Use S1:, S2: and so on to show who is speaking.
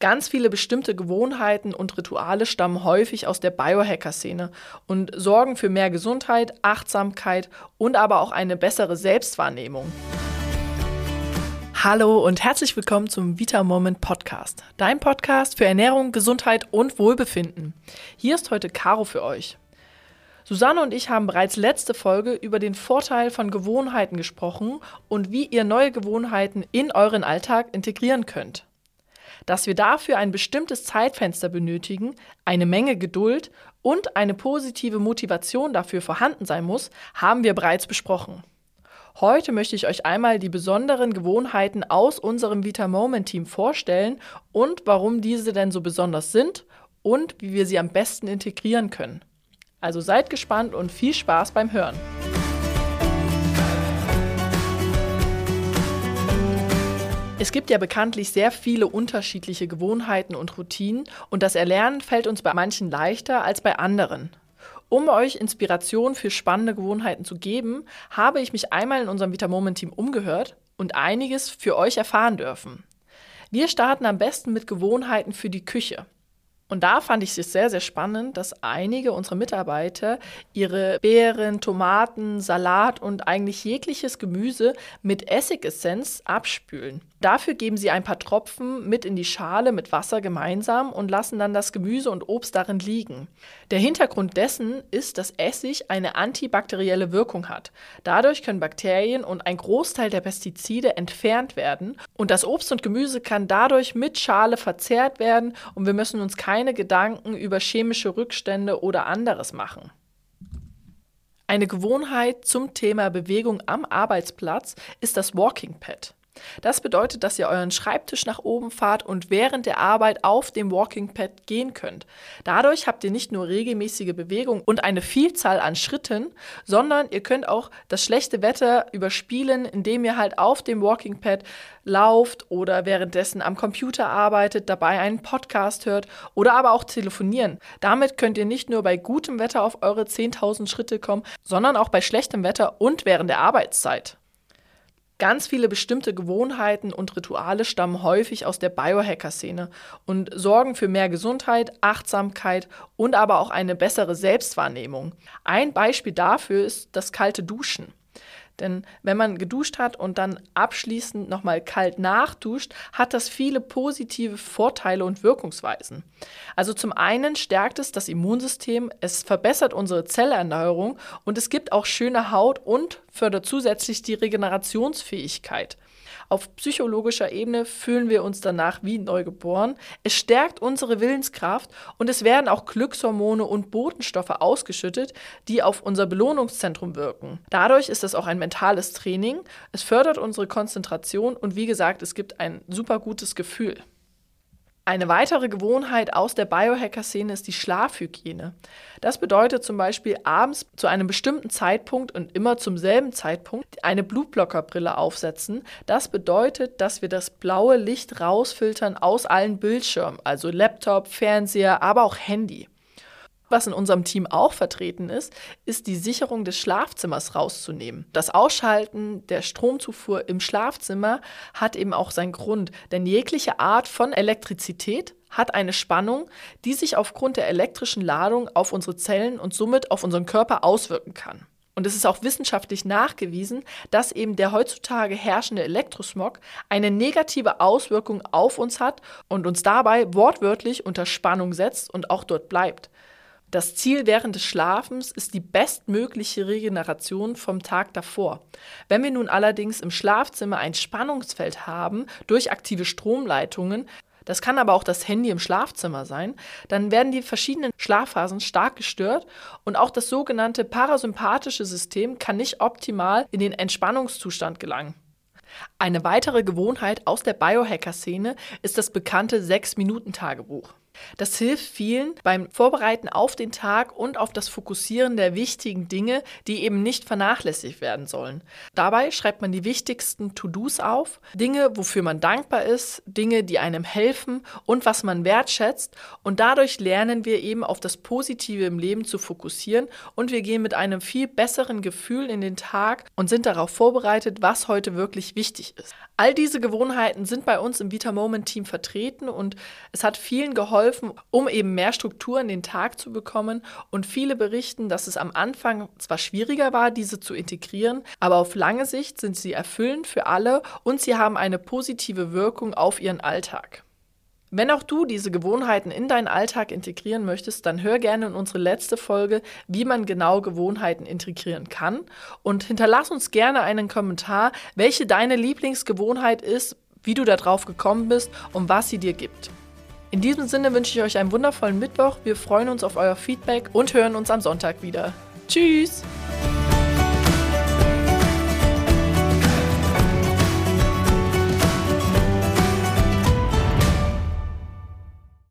S1: Ganz viele bestimmte Gewohnheiten und Rituale stammen häufig aus der Biohacker-Szene und sorgen für mehr Gesundheit, Achtsamkeit und aber auch eine bessere Selbstwahrnehmung. Hallo und herzlich willkommen zum Vita Moment Podcast, dein Podcast für Ernährung, Gesundheit und Wohlbefinden. Hier ist heute Caro für euch. Susanne und ich haben bereits letzte Folge über den Vorteil von Gewohnheiten gesprochen und wie ihr neue Gewohnheiten in euren Alltag integrieren könnt. Dass wir dafür ein bestimmtes Zeitfenster benötigen, eine Menge Geduld und eine positive Motivation dafür vorhanden sein muss, haben wir bereits besprochen. Heute möchte ich euch einmal die besonderen Gewohnheiten aus unserem Vita Moment Team vorstellen und warum diese denn so besonders sind und wie wir sie am besten integrieren können. Also seid gespannt und viel Spaß beim Hören. Es gibt ja bekanntlich sehr viele unterschiedliche Gewohnheiten und Routinen und das Erlernen fällt uns bei manchen leichter als bei anderen. Um euch Inspiration für spannende Gewohnheiten zu geben, habe ich mich einmal in unserem Vita Moment Team umgehört und einiges für euch erfahren dürfen. Wir starten am besten mit Gewohnheiten für die Küche. Und da fand ich es sehr, sehr spannend, dass einige unserer Mitarbeiter ihre Beeren, Tomaten, Salat und eigentlich jegliches Gemüse mit Essigessenz abspülen. Dafür geben sie ein paar Tropfen mit in die Schale mit Wasser gemeinsam und lassen dann das Gemüse und Obst darin liegen. Der Hintergrund dessen ist, dass Essig eine antibakterielle Wirkung hat. Dadurch können Bakterien und ein Großteil der Pestizide entfernt werden und das Obst und Gemüse kann dadurch mit Schale verzehrt werden und wir müssen uns keine Gedanken über chemische Rückstände oder anderes machen. Eine Gewohnheit zum Thema Bewegung am Arbeitsplatz ist das Walking Pad. Das bedeutet, dass ihr euren Schreibtisch nach oben fahrt und während der Arbeit auf dem Walking Pad gehen könnt. Dadurch habt ihr nicht nur regelmäßige Bewegung und eine Vielzahl an Schritten, sondern ihr könnt auch das schlechte Wetter überspielen, indem ihr halt auf dem Walking Pad lauft oder währenddessen am Computer arbeitet, dabei einen Podcast hört oder aber auch telefonieren. Damit könnt ihr nicht nur bei gutem Wetter auf eure 10.000 Schritte kommen, sondern auch bei schlechtem Wetter und während der Arbeitszeit. Ganz viele bestimmte Gewohnheiten und Rituale stammen häufig aus der Biohacker-Szene und sorgen für mehr Gesundheit, Achtsamkeit und aber auch eine bessere Selbstwahrnehmung. Ein Beispiel dafür ist das kalte Duschen. Denn wenn man geduscht hat und dann abschließend nochmal kalt nachduscht, hat das viele positive Vorteile und Wirkungsweisen. Also zum einen stärkt es das Immunsystem, es verbessert unsere Zellerneuerung und es gibt auch schöne Haut und fördert zusätzlich die Regenerationsfähigkeit. Auf psychologischer Ebene fühlen wir uns danach wie neugeboren. Es stärkt unsere Willenskraft und es werden auch Glückshormone und Botenstoffe ausgeschüttet, die auf unser Belohnungszentrum wirken. Dadurch ist es auch ein mentales Training. Es fördert unsere Konzentration und wie gesagt, es gibt ein super gutes Gefühl. Eine weitere Gewohnheit aus der Biohacker-Szene ist die Schlafhygiene. Das bedeutet zum Beispiel abends zu einem bestimmten Zeitpunkt und immer zum selben Zeitpunkt eine Blutblockerbrille aufsetzen. Das bedeutet, dass wir das blaue Licht rausfiltern aus allen Bildschirmen, also Laptop, Fernseher, aber auch Handy. Was in unserem Team auch vertreten ist, ist die Sicherung des Schlafzimmers rauszunehmen. Das Ausschalten der Stromzufuhr im Schlafzimmer hat eben auch seinen Grund, denn jegliche Art von Elektrizität hat eine Spannung, die sich aufgrund der elektrischen Ladung auf unsere Zellen und somit auf unseren Körper auswirken kann. Und es ist auch wissenschaftlich nachgewiesen, dass eben der heutzutage herrschende Elektrosmog eine negative Auswirkung auf uns hat und uns dabei wortwörtlich unter Spannung setzt und auch dort bleibt. Das Ziel während des Schlafens ist die bestmögliche Regeneration vom Tag davor. Wenn wir nun allerdings im Schlafzimmer ein Spannungsfeld haben durch aktive Stromleitungen, das kann aber auch das Handy im Schlafzimmer sein, dann werden die verschiedenen Schlafphasen stark gestört und auch das sogenannte parasympathische System kann nicht optimal in den Entspannungszustand gelangen. Eine weitere Gewohnheit aus der Biohacker-Szene ist das bekannte 6-Minuten-Tagebuch. Das hilft vielen beim Vorbereiten auf den Tag und auf das Fokussieren der wichtigen Dinge, die eben nicht vernachlässigt werden sollen. Dabei schreibt man die wichtigsten To-Dos auf, Dinge, wofür man dankbar ist, Dinge, die einem helfen und was man wertschätzt. Und dadurch lernen wir eben auf das Positive im Leben zu fokussieren und wir gehen mit einem viel besseren Gefühl in den Tag und sind darauf vorbereitet, was heute wirklich wichtig ist. All diese Gewohnheiten sind bei uns im Vita Moment Team vertreten und es hat vielen geholfen, um eben mehr Struktur in den Tag zu bekommen. Und viele berichten, dass es am Anfang zwar schwieriger war, diese zu integrieren, aber auf lange Sicht sind sie erfüllend für alle und sie haben eine positive Wirkung auf ihren Alltag. Wenn auch du diese Gewohnheiten in deinen Alltag integrieren möchtest, dann hör gerne in unsere letzte Folge, wie man genau Gewohnheiten integrieren kann. Und hinterlass uns gerne einen Kommentar, welche deine Lieblingsgewohnheit ist, wie du darauf gekommen bist und was sie dir gibt. In diesem Sinne wünsche ich euch einen wundervollen Mittwoch. Wir freuen uns auf euer Feedback und hören uns am Sonntag wieder. Tschüss!